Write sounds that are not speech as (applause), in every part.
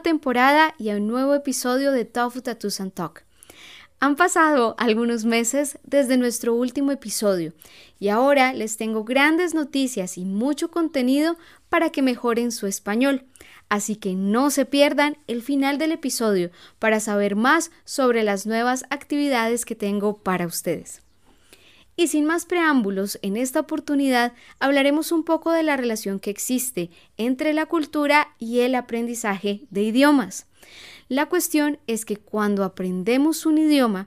temporada y a un nuevo episodio de Tofu Tattoos and Talk. Han pasado algunos meses desde nuestro último episodio y ahora les tengo grandes noticias y mucho contenido para que mejoren su español. Así que no se pierdan el final del episodio para saber más sobre las nuevas actividades que tengo para ustedes. Y sin más preámbulos, en esta oportunidad hablaremos un poco de la relación que existe entre la cultura y el aprendizaje de idiomas. La cuestión es que cuando aprendemos un idioma,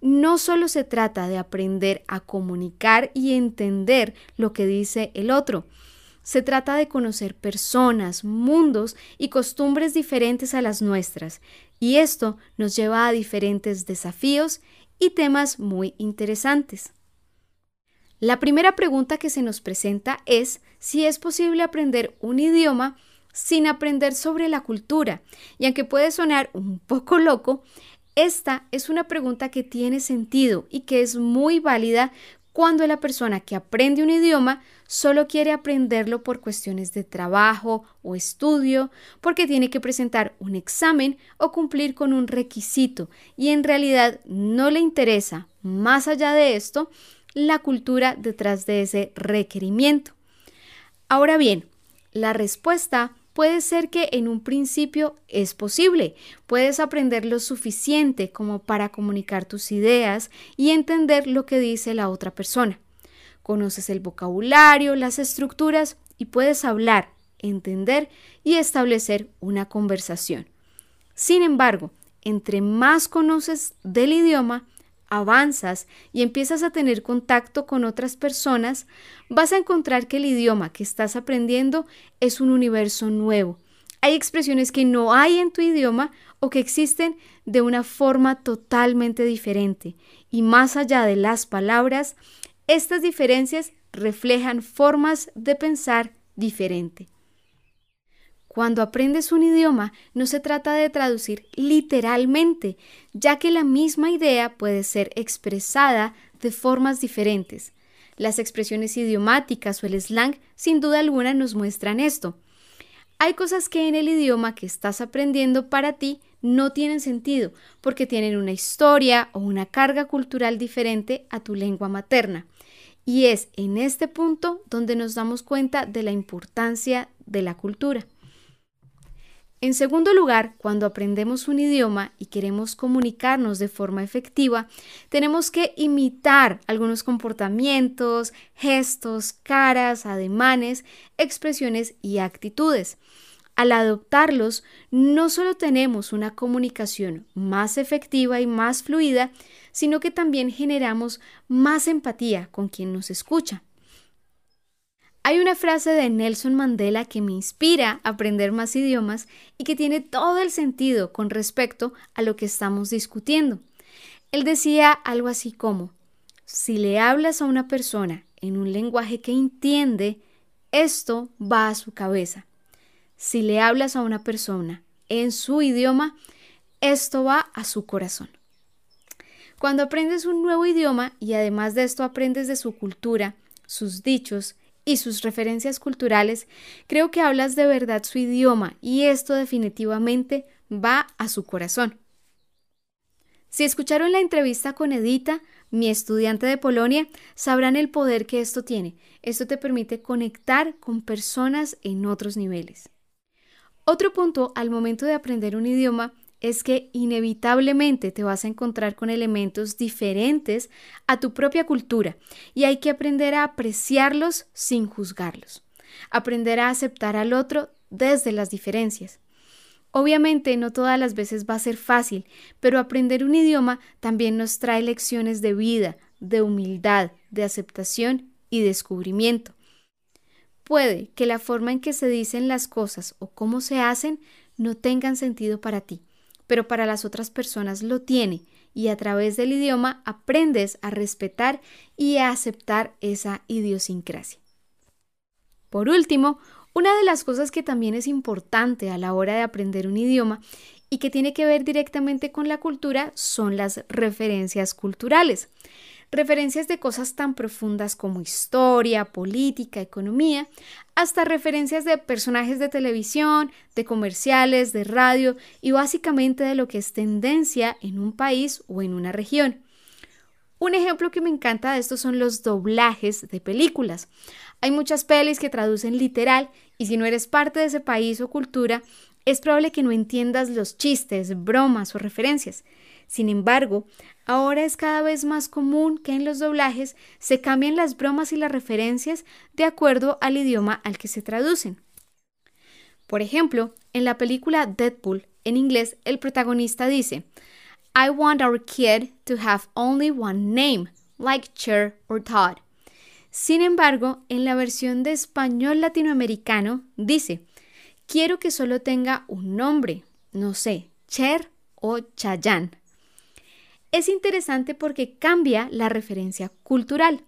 no solo se trata de aprender a comunicar y entender lo que dice el otro, se trata de conocer personas, mundos y costumbres diferentes a las nuestras, y esto nos lleva a diferentes desafíos y temas muy interesantes. La primera pregunta que se nos presenta es si es posible aprender un idioma sin aprender sobre la cultura. Y aunque puede sonar un (laughs) poco loco, esta es una pregunta que tiene sentido y que es muy válida cuando la persona que aprende un idioma solo quiere aprenderlo por cuestiones de trabajo o estudio, porque tiene que presentar un examen o cumplir con un requisito y en realidad no le interesa, más allá de esto, la cultura detrás de ese requerimiento. Ahora bien, la respuesta puede ser que en un principio es posible. Puedes aprender lo suficiente como para comunicar tus ideas y entender lo que dice la otra persona. Conoces el vocabulario, las estructuras y puedes hablar, entender y establecer una conversación. Sin embargo, entre más conoces del idioma, avanzas y empiezas a tener contacto con otras personas, vas a encontrar que el idioma que estás aprendiendo es un universo nuevo. Hay expresiones que no hay en tu idioma o que existen de una forma totalmente diferente. Y más allá de las palabras, estas diferencias reflejan formas de pensar diferente. Cuando aprendes un idioma, no se trata de traducir literalmente, ya que la misma idea puede ser expresada de formas diferentes. Las expresiones idiomáticas o el slang sin duda alguna nos muestran esto. Hay cosas que en el idioma que estás aprendiendo para ti no tienen sentido porque tienen una historia o una carga cultural diferente a tu lengua materna. Y es en este punto donde nos damos cuenta de la importancia de la cultura. En segundo lugar, cuando aprendemos un idioma y queremos comunicarnos de forma efectiva, tenemos que imitar algunos comportamientos, gestos, caras, ademanes, expresiones y actitudes. Al adoptarlos, no solo tenemos una comunicación más efectiva y más fluida, sino que también generamos más empatía con quien nos escucha. Hay una frase de Nelson Mandela que me inspira a aprender más idiomas y que tiene todo el sentido con respecto a lo que estamos discutiendo. Él decía algo así como, si le hablas a una persona en un lenguaje que entiende, esto va a su cabeza. Si le hablas a una persona en su idioma, esto va a su corazón. Cuando aprendes un nuevo idioma y además de esto aprendes de su cultura, sus dichos, y sus referencias culturales, creo que hablas de verdad su idioma y esto definitivamente va a su corazón. Si escucharon la entrevista con Edita, mi estudiante de Polonia, sabrán el poder que esto tiene. Esto te permite conectar con personas en otros niveles. Otro punto al momento de aprender un idioma es que inevitablemente te vas a encontrar con elementos diferentes a tu propia cultura y hay que aprender a apreciarlos sin juzgarlos, aprender a aceptar al otro desde las diferencias. Obviamente no todas las veces va a ser fácil, pero aprender un idioma también nos trae lecciones de vida, de humildad, de aceptación y descubrimiento. Puede que la forma en que se dicen las cosas o cómo se hacen no tengan sentido para ti, pero para las otras personas lo tiene y a través del idioma aprendes a respetar y a aceptar esa idiosincrasia. Por último, una de las cosas que también es importante a la hora de aprender un idioma y que tiene que ver directamente con la cultura son las referencias culturales. Referencias de cosas tan profundas como historia, política, economía, hasta referencias de personajes de televisión, de comerciales, de radio y básicamente de lo que es tendencia en un país o en una región. Un ejemplo que me encanta de esto son los doblajes de películas. Hay muchas pelis que traducen literal y si no eres parte de ese país o cultura, es probable que no entiendas los chistes, bromas o referencias. Sin embargo, ahora es cada vez más común que en los doblajes se cambien las bromas y las referencias de acuerdo al idioma al que se traducen. Por ejemplo, en la película Deadpool, en inglés, el protagonista dice, I want our kid to have only one name, like Cher or Todd. Sin embargo, en la versión de español latinoamericano dice, quiero que solo tenga un nombre, no sé, Cher o Chayanne es interesante porque cambia la referencia cultural.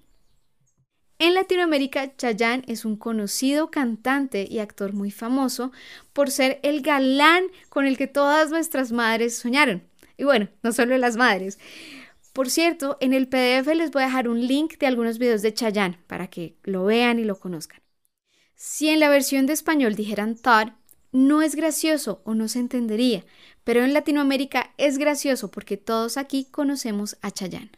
En Latinoamérica, Chayanne es un conocido cantante y actor muy famoso por ser el galán con el que todas nuestras madres soñaron. Y bueno, no solo las madres. Por cierto, en el PDF les voy a dejar un link de algunos videos de Chayanne para que lo vean y lo conozcan. Si en la versión de español dijeran Todd, no es gracioso o no se entendería, pero en Latinoamérica es gracioso porque todos aquí conocemos a Chayanne.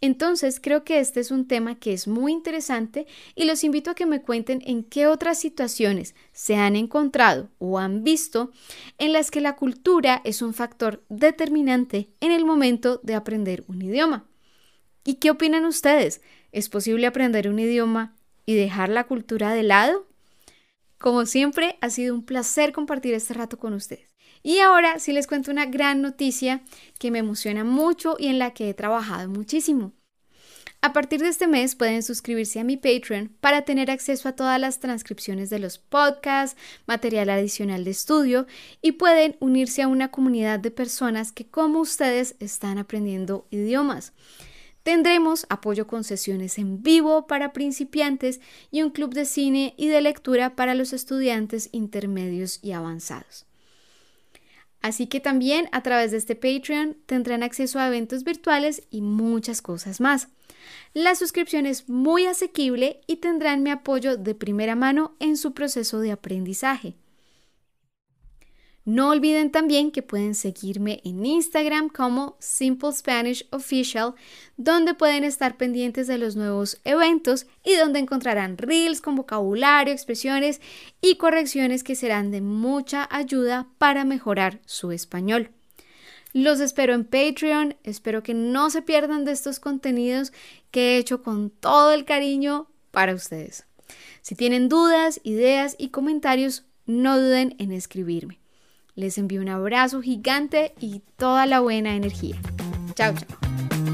Entonces creo que este es un tema que es muy interesante y los invito a que me cuenten en qué otras situaciones se han encontrado o han visto en las que la cultura es un factor determinante en el momento de aprender un idioma. ¿Y qué opinan ustedes? ¿Es posible aprender un idioma y dejar la cultura de lado? Como siempre, ha sido un placer compartir este rato con ustedes. Y ahora sí les cuento una gran noticia que me emociona mucho y en la que he trabajado muchísimo. A partir de este mes pueden suscribirse a mi Patreon para tener acceso a todas las transcripciones de los podcasts, material adicional de estudio y pueden unirse a una comunidad de personas que como ustedes están aprendiendo idiomas. Tendremos apoyo con sesiones en vivo para principiantes y un club de cine y de lectura para los estudiantes intermedios y avanzados. Así que también a través de este Patreon tendrán acceso a eventos virtuales y muchas cosas más. La suscripción es muy asequible y tendrán mi apoyo de primera mano en su proceso de aprendizaje. No olviden también que pueden seguirme en Instagram como Simple Spanish Official, donde pueden estar pendientes de los nuevos eventos y donde encontrarán reels con vocabulario, expresiones y correcciones que serán de mucha ayuda para mejorar su español. Los espero en Patreon, espero que no se pierdan de estos contenidos que he hecho con todo el cariño para ustedes. Si tienen dudas, ideas y comentarios, no duden en escribirme. Les envío un abrazo gigante y toda la buena energía. Chao, chao.